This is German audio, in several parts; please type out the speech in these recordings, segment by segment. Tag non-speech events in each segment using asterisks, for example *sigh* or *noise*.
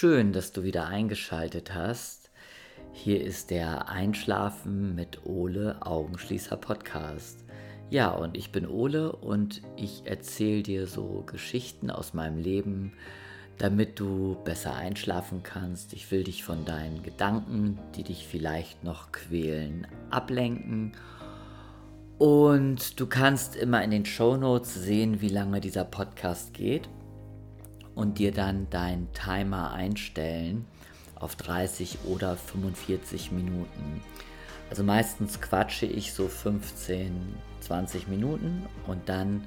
Schön, dass du wieder eingeschaltet hast. Hier ist der Einschlafen mit Ole Augenschließer Podcast. Ja, und ich bin Ole und ich erzähle dir so Geschichten aus meinem Leben, damit du besser einschlafen kannst. Ich will dich von deinen Gedanken, die dich vielleicht noch quälen, ablenken. Und du kannst immer in den Show Notes sehen, wie lange dieser Podcast geht und dir dann deinen Timer einstellen auf 30 oder 45 Minuten. Also meistens quatsche ich so 15, 20 Minuten und dann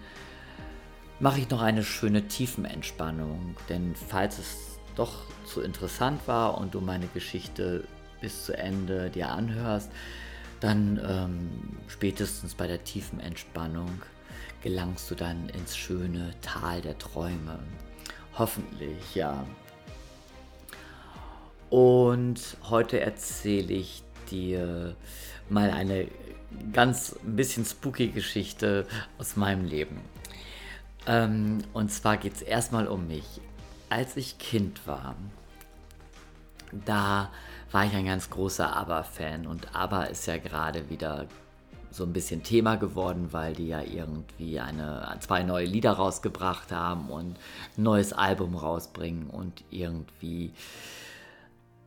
mache ich noch eine schöne Tiefenentspannung. Denn falls es doch zu interessant war und du meine Geschichte bis zu Ende dir anhörst, dann ähm, spätestens bei der tiefen Entspannung gelangst du dann ins schöne Tal der Träume. Hoffentlich, ja. Und heute erzähle ich dir mal eine ganz ein bisschen spooky Geschichte aus meinem Leben. Ähm, und zwar geht es erstmal um mich. Als ich Kind war, da war ich ein ganz großer ABBA-Fan und ABBA ist ja gerade wieder so ein bisschen Thema geworden, weil die ja irgendwie eine, zwei neue Lieder rausgebracht haben und ein neues Album rausbringen und irgendwie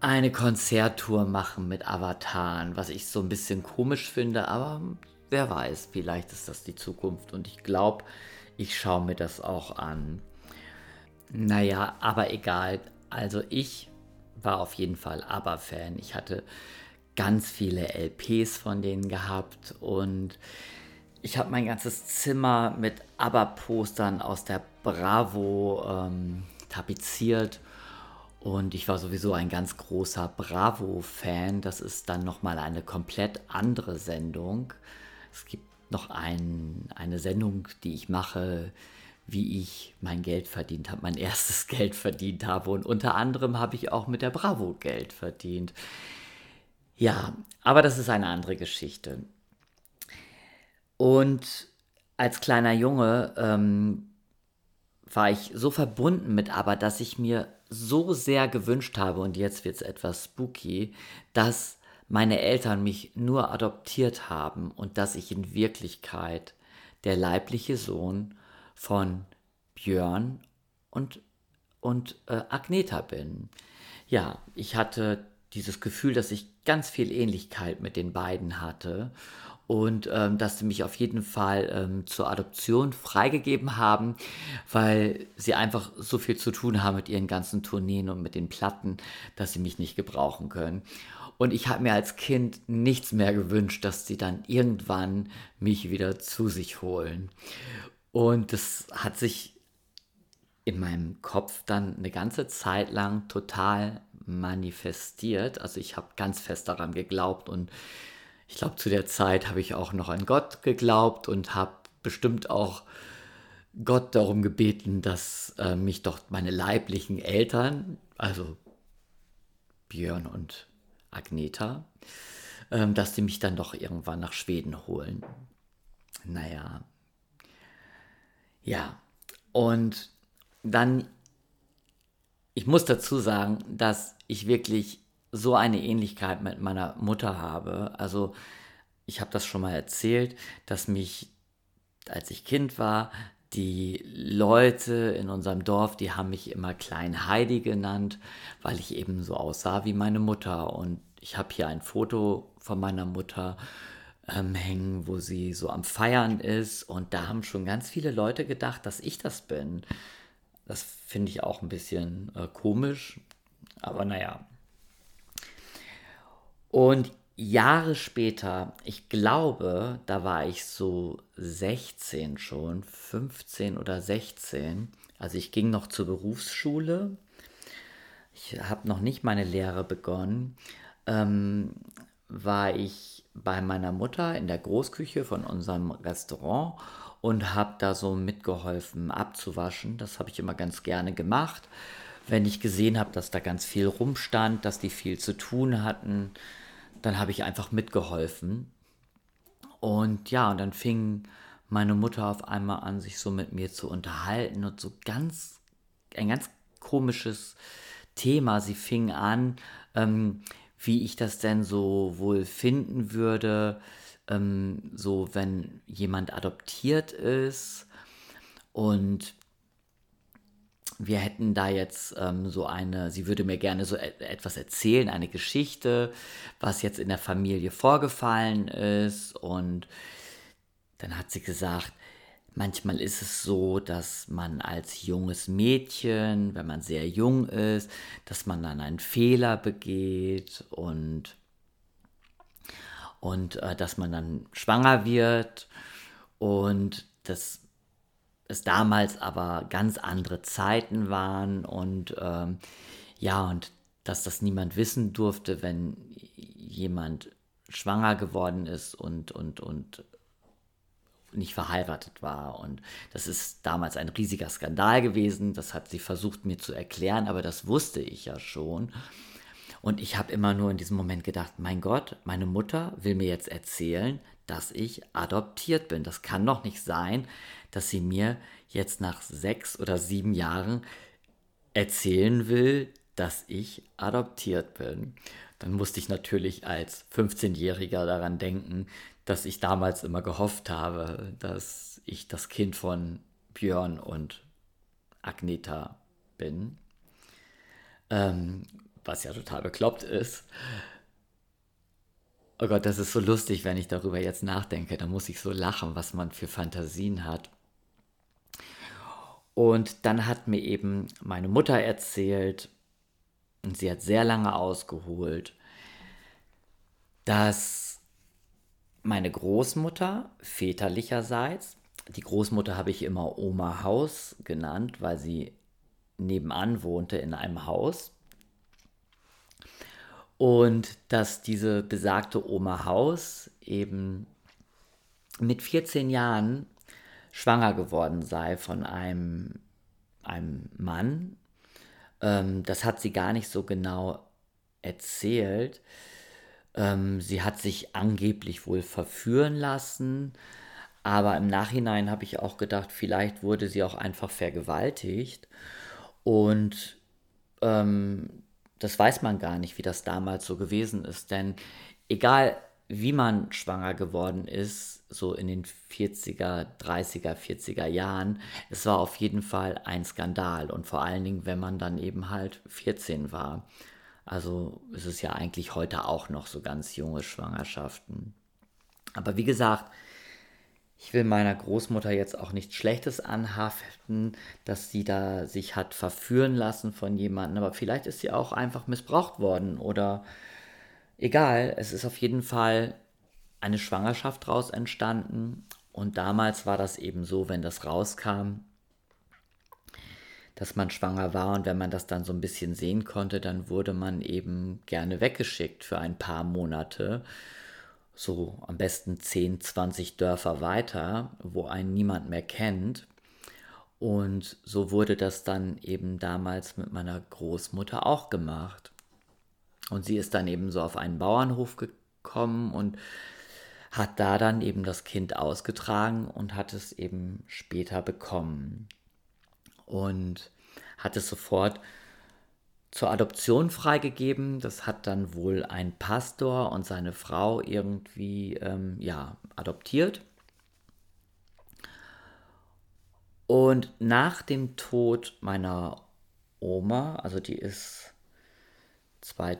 eine Konzerttour machen mit Avataren, was ich so ein bisschen komisch finde, aber wer weiß, vielleicht ist das die Zukunft und ich glaube, ich schaue mir das auch an. Naja, aber egal. Also ich war auf jeden Fall ABBA-Fan. Ich hatte ganz viele LPs von denen gehabt und ich habe mein ganzes Zimmer mit ABBA-Postern aus der Bravo ähm, tapeziert und ich war sowieso ein ganz großer Bravo-Fan. Das ist dann nochmal eine komplett andere Sendung. Es gibt noch ein, eine Sendung, die ich mache, wie ich mein Geld verdient habe, mein erstes *laughs* Geld verdient habe. Und unter anderem habe ich auch mit der Bravo Geld verdient. Ja, aber das ist eine andere Geschichte. Und als kleiner Junge ähm, war ich so verbunden mit aber, dass ich mir so sehr gewünscht habe, und jetzt wird es etwas spooky, dass meine Eltern mich nur adoptiert haben und dass ich in Wirklichkeit der leibliche Sohn von Björn und, und äh, Agneta bin. Ja, ich hatte dieses Gefühl, dass ich ganz viel Ähnlichkeit mit den beiden hatte und ähm, dass sie mich auf jeden Fall ähm, zur Adoption freigegeben haben, weil sie einfach so viel zu tun haben mit ihren ganzen Tourneen und mit den Platten, dass sie mich nicht gebrauchen können. Und ich habe mir als Kind nichts mehr gewünscht, dass sie dann irgendwann mich wieder zu sich holen. Und das hat sich in meinem Kopf dann eine ganze Zeit lang total manifestiert. Also ich habe ganz fest daran geglaubt und ich glaube, zu der Zeit habe ich auch noch an Gott geglaubt und habe bestimmt auch Gott darum gebeten, dass äh, mich doch meine leiblichen Eltern, also Björn und Agneta, äh, dass sie mich dann doch irgendwann nach Schweden holen. Naja. Ja. Und dann, ich muss dazu sagen, dass ich wirklich so eine Ähnlichkeit mit meiner Mutter habe. Also ich habe das schon mal erzählt, dass mich, als ich Kind war, die Leute in unserem Dorf, die haben mich immer Klein Heidi genannt, weil ich eben so aussah wie meine Mutter. Und ich habe hier ein Foto von meiner Mutter ähm, hängen, wo sie so am Feiern ist. Und da haben schon ganz viele Leute gedacht, dass ich das bin. Das finde ich auch ein bisschen äh, komisch. Aber naja, und Jahre später, ich glaube, da war ich so 16 schon, 15 oder 16. Also ich ging noch zur Berufsschule. Ich habe noch nicht meine Lehre begonnen. Ähm, war ich bei meiner Mutter in der Großküche von unserem Restaurant und habe da so mitgeholfen abzuwaschen. Das habe ich immer ganz gerne gemacht wenn ich gesehen habe, dass da ganz viel rumstand, dass die viel zu tun hatten, dann habe ich einfach mitgeholfen. Und ja, und dann fing meine Mutter auf einmal an, sich so mit mir zu unterhalten und so ganz, ein ganz komisches Thema. Sie fing an, ähm, wie ich das denn so wohl finden würde, ähm, so wenn jemand adoptiert ist und wir hätten da jetzt ähm, so eine, sie würde mir gerne so et etwas erzählen, eine Geschichte, was jetzt in der Familie vorgefallen ist. Und dann hat sie gesagt, manchmal ist es so, dass man als junges Mädchen, wenn man sehr jung ist, dass man dann einen Fehler begeht und, und äh, dass man dann schwanger wird. Und das es damals aber ganz andere Zeiten waren und ähm, ja, und dass das niemand wissen durfte, wenn jemand schwanger geworden ist und, und, und nicht verheiratet war. Und das ist damals ein riesiger Skandal gewesen. Das hat sie versucht mir zu erklären, aber das wusste ich ja schon. Und ich habe immer nur in diesem Moment gedacht, mein Gott, meine Mutter will mir jetzt erzählen, dass ich adoptiert bin. Das kann doch nicht sein, dass sie mir jetzt nach sechs oder sieben Jahren erzählen will, dass ich adoptiert bin. Dann musste ich natürlich als 15-Jähriger daran denken, dass ich damals immer gehofft habe, dass ich das Kind von Björn und Agneta bin. Ähm, was ja total bekloppt ist. Oh Gott, das ist so lustig, wenn ich darüber jetzt nachdenke. Da muss ich so lachen, was man für Fantasien hat. Und dann hat mir eben meine Mutter erzählt, und sie hat sehr lange ausgeholt, dass meine Großmutter väterlicherseits, die Großmutter habe ich immer Oma Haus genannt, weil sie nebenan wohnte in einem Haus. Und dass diese besagte Oma Haus eben mit 14 Jahren schwanger geworden sei von einem, einem Mann. Ähm, das hat sie gar nicht so genau erzählt. Ähm, sie hat sich angeblich wohl verführen lassen, aber im Nachhinein habe ich auch gedacht, vielleicht wurde sie auch einfach vergewaltigt. Und ähm, das weiß man gar nicht, wie das damals so gewesen ist. Denn egal wie man schwanger geworden ist, so in den 40er, 30er, 40er Jahren, es war auf jeden Fall ein Skandal und vor allen Dingen, wenn man dann eben halt 14 war. Also ist es ja eigentlich heute auch noch so ganz junge Schwangerschaften. Aber wie gesagt, ich will meiner Großmutter jetzt auch nichts Schlechtes anhaften, dass sie da sich hat verführen lassen von jemandem, aber vielleicht ist sie auch einfach missbraucht worden oder egal, es ist auf jeden Fall eine Schwangerschaft daraus entstanden. Und damals war das eben so, wenn das rauskam, dass man schwanger war und wenn man das dann so ein bisschen sehen konnte, dann wurde man eben gerne weggeschickt für ein paar Monate. So am besten 10, 20 Dörfer weiter, wo einen niemand mehr kennt. Und so wurde das dann eben damals mit meiner Großmutter auch gemacht. Und sie ist dann eben so auf einen Bauernhof gekommen und hat da dann eben das Kind ausgetragen und hat es eben später bekommen. Und hat es sofort zur Adoption freigegeben. Das hat dann wohl ein Pastor und seine Frau irgendwie ähm, ja, adoptiert. Und nach dem Tod meiner Oma, also die ist zwei,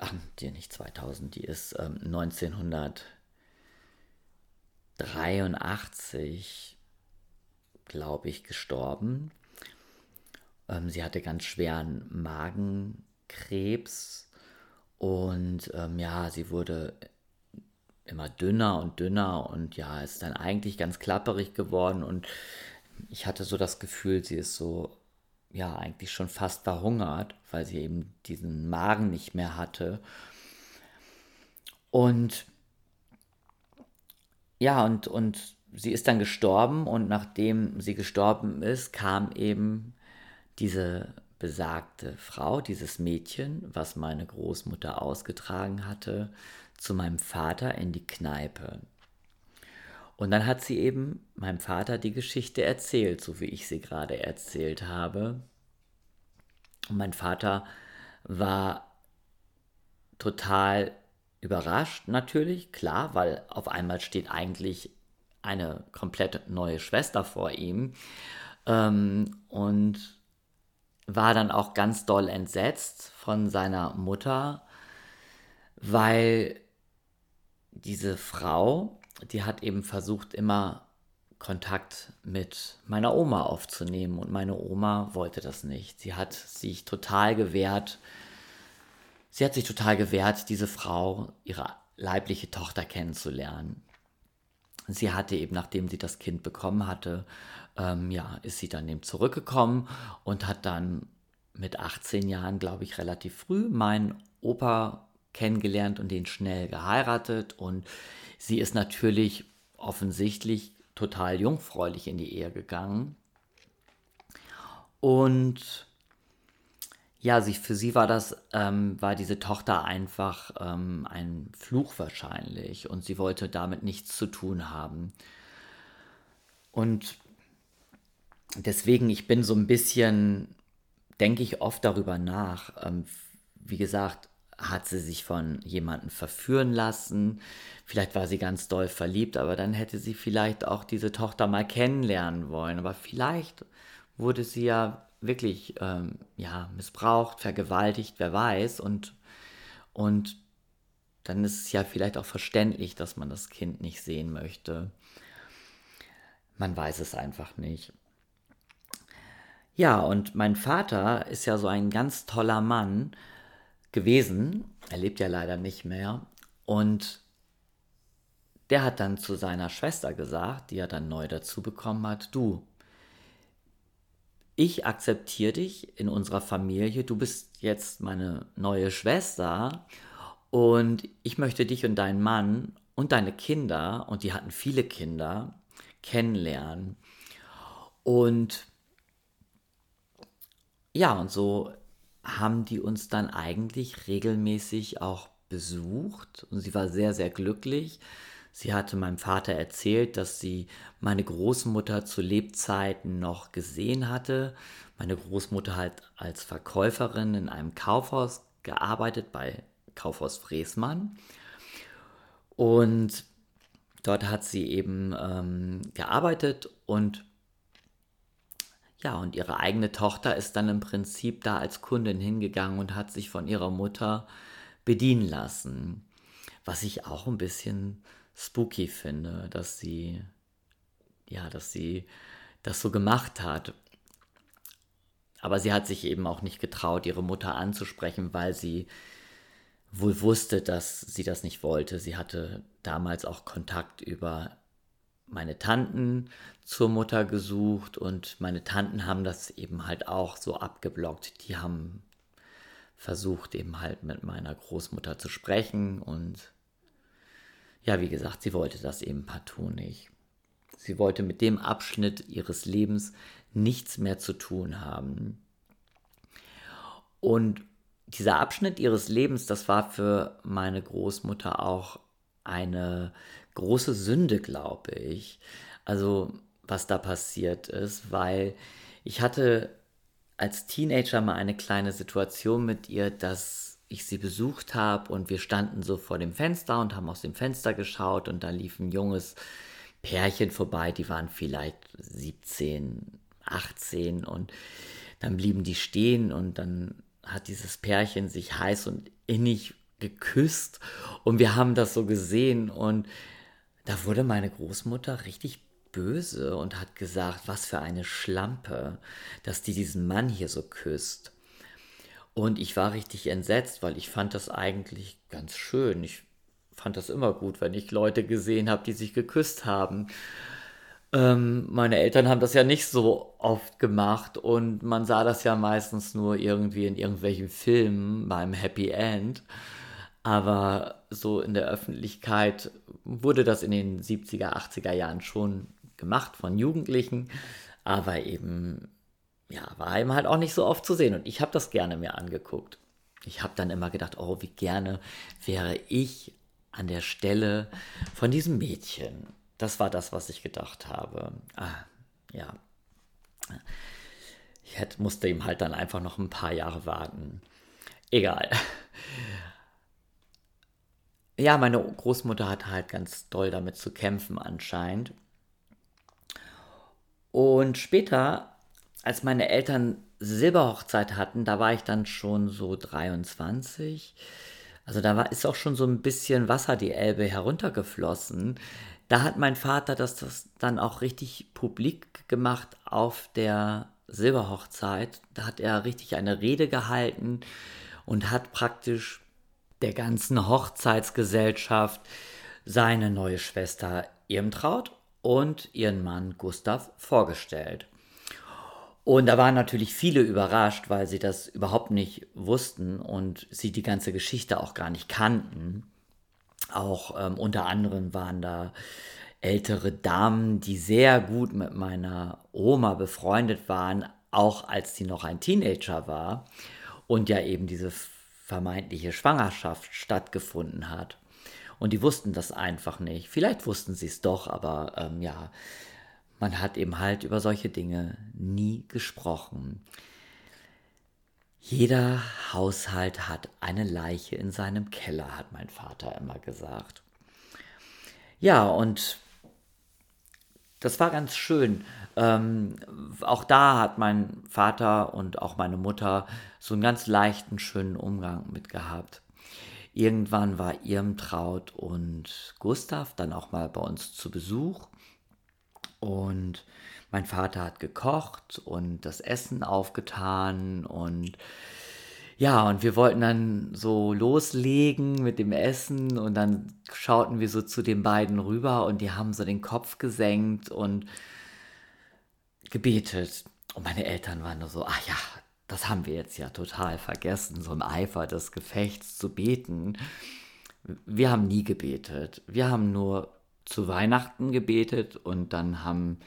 ach, die nicht 2000, die ist ähm, 1983, glaube ich, gestorben. Ähm, sie hatte ganz schweren Magenkrebs und ähm, ja, sie wurde immer dünner und dünner und ja, ist dann eigentlich ganz klapperig geworden und ich hatte so das Gefühl, sie ist so ja eigentlich schon fast verhungert, weil sie eben diesen Magen nicht mehr hatte. Und ja, und, und sie ist dann gestorben und nachdem sie gestorben ist, kam eben diese besagte Frau, dieses Mädchen, was meine Großmutter ausgetragen hatte, zu meinem Vater in die Kneipe. Und dann hat sie eben meinem Vater die Geschichte erzählt, so wie ich sie gerade erzählt habe. Und mein Vater war total überrascht natürlich, klar, weil auf einmal steht eigentlich eine komplett neue Schwester vor ihm ähm, und war dann auch ganz doll entsetzt von seiner Mutter, weil diese Frau, die hat eben versucht, immer Kontakt mit meiner Oma aufzunehmen und meine Oma wollte das nicht. Sie hat sich total gewehrt. Sie hat sich total gewehrt, diese Frau, ihre leibliche Tochter kennenzulernen. Sie hatte eben, nachdem sie das Kind bekommen hatte, ähm, ja, ist sie dann eben zurückgekommen und hat dann mit 18 Jahren, glaube ich, relativ früh meinen Opa kennengelernt und den schnell geheiratet. Und sie ist natürlich offensichtlich total jungfräulich in die Ehe gegangen. Und ja, sie, für sie war das, ähm, war diese Tochter einfach ähm, ein Fluch wahrscheinlich und sie wollte damit nichts zu tun haben. Und deswegen, ich bin so ein bisschen, denke ich oft darüber nach. Ähm, wie gesagt, hat sie sich von jemandem verführen lassen. Vielleicht war sie ganz doll verliebt, aber dann hätte sie vielleicht auch diese Tochter mal kennenlernen wollen. Aber vielleicht wurde sie ja wirklich ähm, ja, missbraucht, vergewaltigt, wer weiß. Und, und dann ist es ja vielleicht auch verständlich, dass man das Kind nicht sehen möchte. Man weiß es einfach nicht. Ja, und mein Vater ist ja so ein ganz toller Mann gewesen. Er lebt ja leider nicht mehr. Und der hat dann zu seiner Schwester gesagt, die er dann neu dazu bekommen hat, du, ich akzeptiere dich in unserer Familie, du bist jetzt meine neue Schwester und ich möchte dich und deinen Mann und deine Kinder, und die hatten viele Kinder, kennenlernen. Und ja, und so haben die uns dann eigentlich regelmäßig auch besucht und sie war sehr, sehr glücklich. Sie hatte meinem Vater erzählt, dass sie meine Großmutter zu Lebzeiten noch gesehen hatte. Meine Großmutter hat als Verkäuferin in einem Kaufhaus gearbeitet, bei Kaufhaus Fräsmann. Und dort hat sie eben ähm, gearbeitet und ja, und ihre eigene Tochter ist dann im Prinzip da als Kundin hingegangen und hat sich von ihrer Mutter bedienen lassen. Was ich auch ein bisschen spooky finde, dass sie, ja, dass sie das so gemacht hat. Aber sie hat sich eben auch nicht getraut, ihre Mutter anzusprechen, weil sie wohl wusste, dass sie das nicht wollte. Sie hatte damals auch Kontakt über meine Tanten zur Mutter gesucht und meine Tanten haben das eben halt auch so abgeblockt. Die haben versucht eben halt mit meiner Großmutter zu sprechen und ja, wie gesagt, sie wollte das eben partout nicht. Sie wollte mit dem Abschnitt ihres Lebens nichts mehr zu tun haben. Und dieser Abschnitt ihres Lebens, das war für meine Großmutter auch eine große Sünde, glaube ich. Also, was da passiert ist, weil ich hatte als Teenager mal eine kleine Situation mit ihr, dass ich sie besucht habe und wir standen so vor dem Fenster und haben aus dem Fenster geschaut und da lief ein junges Pärchen vorbei, die waren vielleicht 17, 18 und dann blieben die stehen und dann hat dieses Pärchen sich heiß und innig geküsst und wir haben das so gesehen und da wurde meine Großmutter richtig böse und hat gesagt, was für eine Schlampe, dass die diesen Mann hier so küsst. Und ich war richtig entsetzt, weil ich fand das eigentlich ganz schön. Ich fand das immer gut, wenn ich Leute gesehen habe, die sich geküsst haben. Ähm, meine Eltern haben das ja nicht so oft gemacht und man sah das ja meistens nur irgendwie in irgendwelchen Filmen beim Happy End. Aber so in der Öffentlichkeit wurde das in den 70er, 80er Jahren schon gemacht von Jugendlichen, aber eben, ja, war eben halt auch nicht so oft zu sehen. Und ich habe das gerne mir angeguckt. Ich habe dann immer gedacht, oh, wie gerne wäre ich an der Stelle von diesem Mädchen. Das war das, was ich gedacht habe. Ah, ja. Ich hätte, musste ihm halt dann einfach noch ein paar Jahre warten. Egal. Ja, meine Großmutter hatte halt ganz doll damit zu kämpfen anscheinend. Und später, als meine Eltern Silberhochzeit hatten, da war ich dann schon so 23. Also da war, ist auch schon so ein bisschen Wasser die Elbe heruntergeflossen. Da hat mein Vater das, das dann auch richtig publik gemacht auf der Silberhochzeit. Da hat er richtig eine Rede gehalten und hat praktisch der ganzen Hochzeitsgesellschaft seine neue Schwester Irmtraut und ihren Mann Gustav vorgestellt. Und da waren natürlich viele überrascht, weil sie das überhaupt nicht wussten und sie die ganze Geschichte auch gar nicht kannten. Auch ähm, unter anderem waren da ältere Damen, die sehr gut mit meiner Oma befreundet waren, auch als sie noch ein Teenager war und ja eben diese vermeintliche Schwangerschaft stattgefunden hat. Und die wussten das einfach nicht. Vielleicht wussten sie es doch, aber ähm, ja, man hat eben halt über solche Dinge nie gesprochen. Jeder Haushalt hat eine Leiche in seinem Keller, hat mein Vater immer gesagt. Ja, und das war ganz schön. Ähm, auch da hat mein Vater und auch meine Mutter so einen ganz leichten, schönen Umgang mit gehabt. Irgendwann war Irmtraut und Gustav dann auch mal bei uns zu Besuch. Und mein Vater hat gekocht und das Essen aufgetan und ja, und wir wollten dann so loslegen mit dem Essen und dann schauten wir so zu den beiden rüber und die haben so den Kopf gesenkt und gebetet. Und meine Eltern waren nur so, ach ja, das haben wir jetzt ja total vergessen, so im Eifer des Gefechts zu beten. Wir haben nie gebetet. Wir haben nur zu Weihnachten gebetet und dann haben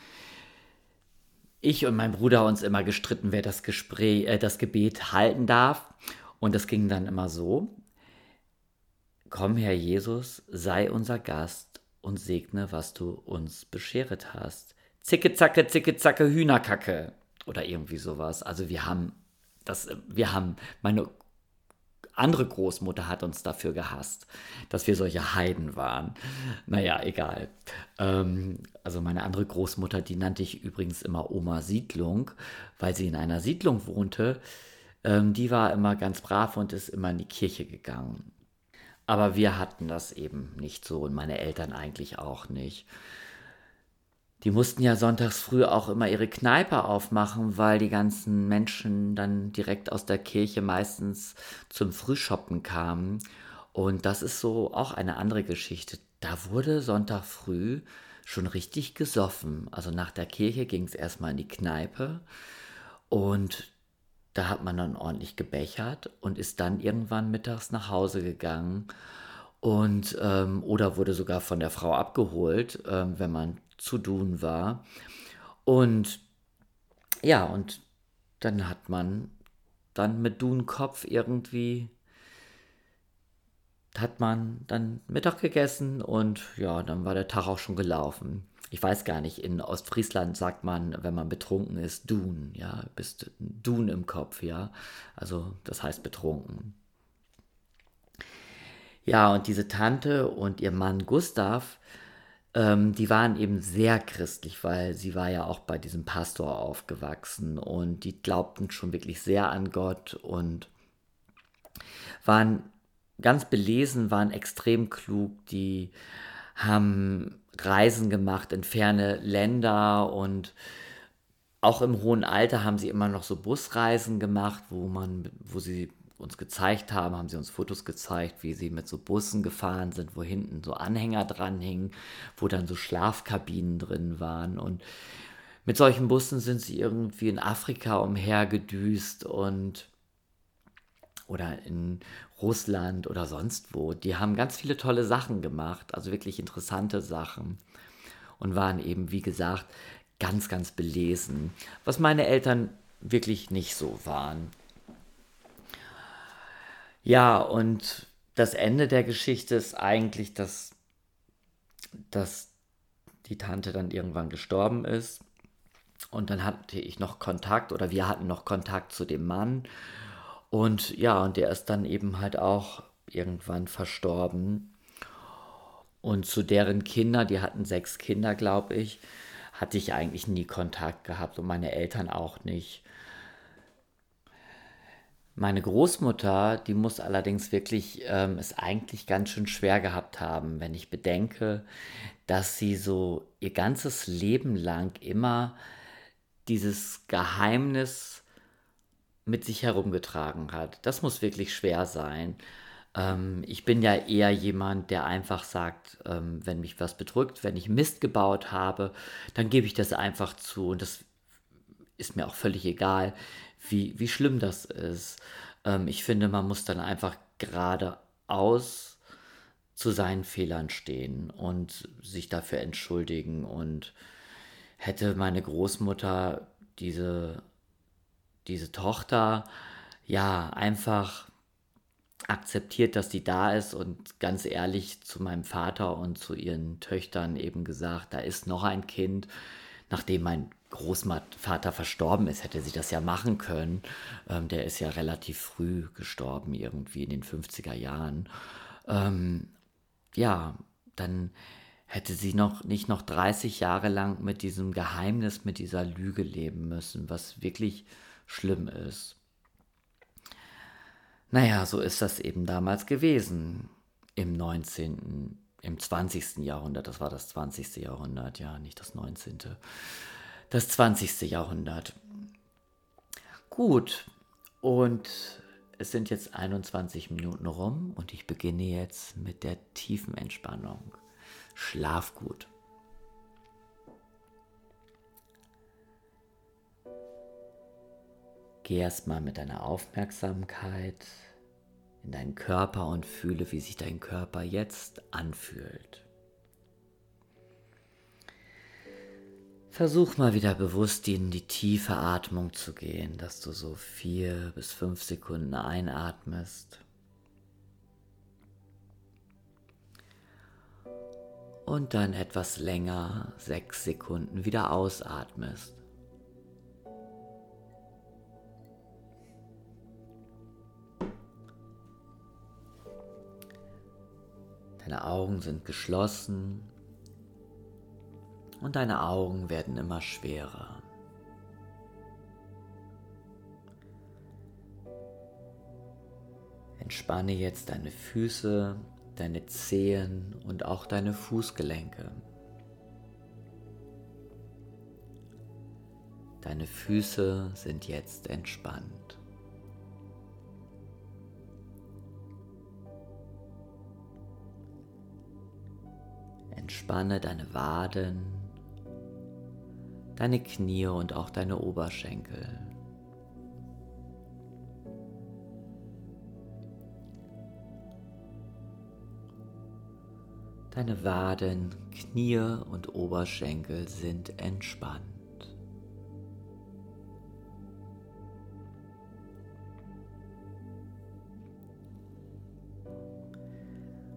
ich und mein Bruder uns immer gestritten, wer das Gespräch, äh, das Gebet halten darf. Und das ging dann immer so: Komm, Herr Jesus, sei unser Gast und segne, was du uns bescheret hast. Zicke, zacke, zicke, zacke, Hühnerkacke. Oder irgendwie sowas. Also wir haben das, wir haben, meine andere Großmutter hat uns dafür gehasst, dass wir solche Heiden waren. Naja, egal. Ähm, also meine andere Großmutter, die nannte ich übrigens immer Oma Siedlung, weil sie in einer Siedlung wohnte. Ähm, die war immer ganz brav und ist immer in die Kirche gegangen. Aber wir hatten das eben nicht so und meine Eltern eigentlich auch nicht. Die mussten ja sonntags früh auch immer ihre Kneipe aufmachen, weil die ganzen Menschen dann direkt aus der Kirche meistens zum Frühshoppen kamen. Und das ist so auch eine andere Geschichte. Da wurde Sonntag früh schon richtig gesoffen. Also nach der Kirche ging es erstmal in die Kneipe und da hat man dann ordentlich gebechert und ist dann irgendwann mittags nach Hause gegangen und ähm, oder wurde sogar von der Frau abgeholt, ähm, wenn man zu tun war. Und ja, und dann hat man dann mit Dunkopf irgendwie hat man dann Mittag gegessen und ja, dann war der Tag auch schon gelaufen. Ich weiß gar nicht, in Ostfriesland sagt man, wenn man betrunken ist, Dun, ja, bist Dun im Kopf, ja. Also das heißt betrunken. Ja, und diese Tante und ihr Mann Gustav, ähm, die waren eben sehr christlich, weil sie war ja auch bei diesem Pastor aufgewachsen und die glaubten schon wirklich sehr an Gott und waren ganz belesen, waren extrem klug, die haben Reisen gemacht in ferne Länder und auch im hohen Alter haben sie immer noch so Busreisen gemacht, wo man, wo sie uns gezeigt haben, haben sie uns Fotos gezeigt, wie sie mit so Bussen gefahren sind, wo hinten so Anhänger dran hingen, wo dann so Schlafkabinen drin waren. Und mit solchen Bussen sind sie irgendwie in Afrika umhergedüst und oder in Russland oder sonst wo. Die haben ganz viele tolle Sachen gemacht, also wirklich interessante Sachen und waren eben, wie gesagt, ganz, ganz belesen, was meine Eltern wirklich nicht so waren. Ja, und das Ende der Geschichte ist eigentlich, dass, dass die Tante dann irgendwann gestorben ist und dann hatte ich noch Kontakt oder wir hatten noch Kontakt zu dem Mann. Und ja, und der ist dann eben halt auch irgendwann verstorben. Und zu deren Kinder, die hatten sechs Kinder, glaube ich, hatte ich eigentlich nie Kontakt gehabt und meine Eltern auch nicht. Meine Großmutter, die muss allerdings wirklich ähm, es eigentlich ganz schön schwer gehabt haben, wenn ich bedenke, dass sie so ihr ganzes Leben lang immer dieses Geheimnis mit sich herumgetragen hat. Das muss wirklich schwer sein. Ähm, ich bin ja eher jemand, der einfach sagt, ähm, wenn mich was bedrückt, wenn ich Mist gebaut habe, dann gebe ich das einfach zu. Und das ist mir auch völlig egal, wie, wie schlimm das ist. Ähm, ich finde, man muss dann einfach geradeaus zu seinen Fehlern stehen und sich dafür entschuldigen. Und hätte meine Großmutter diese, diese Tochter ja einfach akzeptiert, dass die da ist und ganz ehrlich zu meinem Vater und zu ihren Töchtern eben gesagt, da ist noch ein Kind, nachdem mein Großvater verstorben ist, hätte sie das ja machen können. Ähm, der ist ja relativ früh gestorben, irgendwie in den 50er Jahren. Ähm, ja, dann hätte sie noch nicht noch 30 Jahre lang mit diesem Geheimnis, mit dieser Lüge leben müssen, was wirklich schlimm ist. Naja, so ist das eben damals gewesen im 19., im 20. Jahrhundert. Das war das 20. Jahrhundert, ja, nicht das 19. Das 20. Jahrhundert. Gut, und es sind jetzt 21 Minuten rum und ich beginne jetzt mit der tiefen Entspannung. Schlaf gut. Geh erstmal mit deiner Aufmerksamkeit in deinen Körper und fühle, wie sich dein Körper jetzt anfühlt. Versuch mal wieder bewusst in die tiefe Atmung zu gehen, dass du so vier bis fünf Sekunden einatmest. Und dann etwas länger, sechs Sekunden, wieder ausatmest. Deine Augen sind geschlossen und deine Augen werden immer schwerer. Entspanne jetzt deine Füße, deine Zehen und auch deine Fußgelenke. Deine Füße sind jetzt entspannt. Entspanne deine Waden, deine Knie und auch deine Oberschenkel. Deine Waden, Knie und Oberschenkel sind entspannt.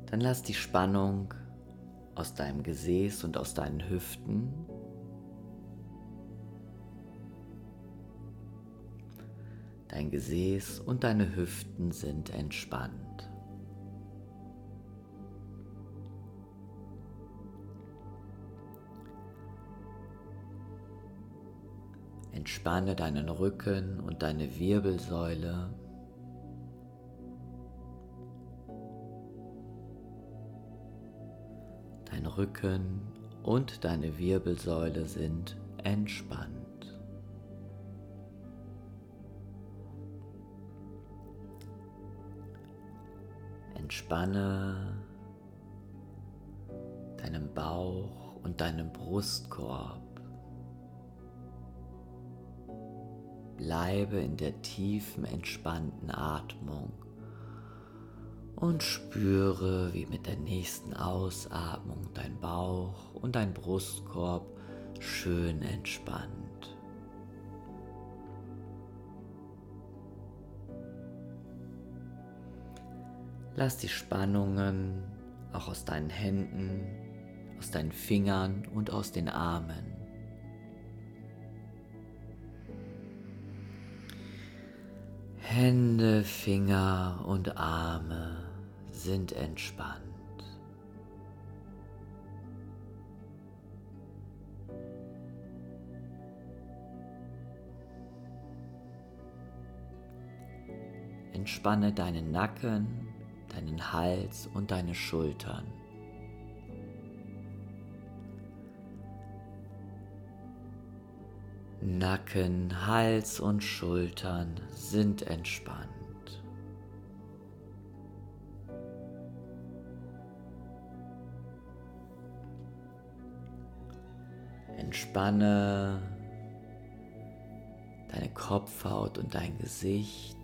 Dann lass die Spannung aus deinem Gesäß und aus deinen Hüften. Dein Gesäß und deine Hüften sind entspannt. Entspanne deinen Rücken und deine Wirbelsäule. Dein Rücken und deine Wirbelsäule sind entspannt. Entspanne deinen Bauch und deinen Brustkorb. Bleibe in der tiefen, entspannten Atmung und spüre, wie mit der nächsten Ausatmung dein Bauch und dein Brustkorb schön entspannt. Lass die Spannungen auch aus deinen Händen, aus deinen Fingern und aus den Armen. Hände, Finger und Arme sind entspannt. Entspanne deinen Nacken deinen Hals und deine Schultern. Nacken, Hals und Schultern sind entspannt. Entspanne deine Kopfhaut und dein Gesicht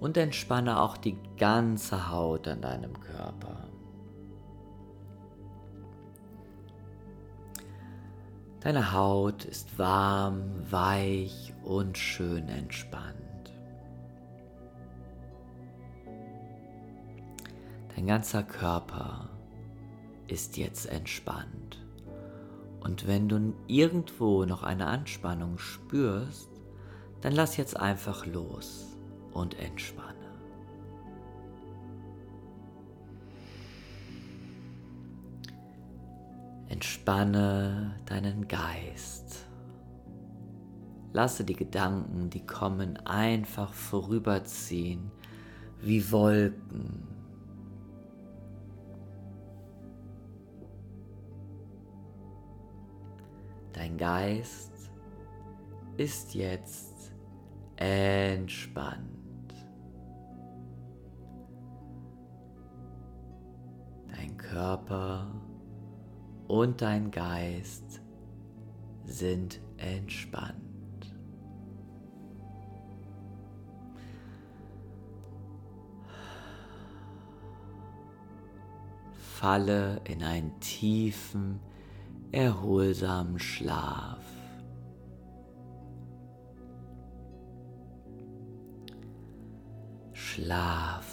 und entspanne auch die ganze Haut an deinem Körper. Deine Haut ist warm, weich und schön entspannt. Dein ganzer Körper ist jetzt entspannt. Und wenn du irgendwo noch eine Anspannung spürst, dann lass jetzt einfach los und entspanne. Entspanne deinen Geist. Lasse die Gedanken, die kommen, einfach vorüberziehen wie Wolken. Dein Geist ist jetzt entspannt. Körper und dein Geist sind entspannt. Falle in einen tiefen, erholsamen Schlaf. Schlafe.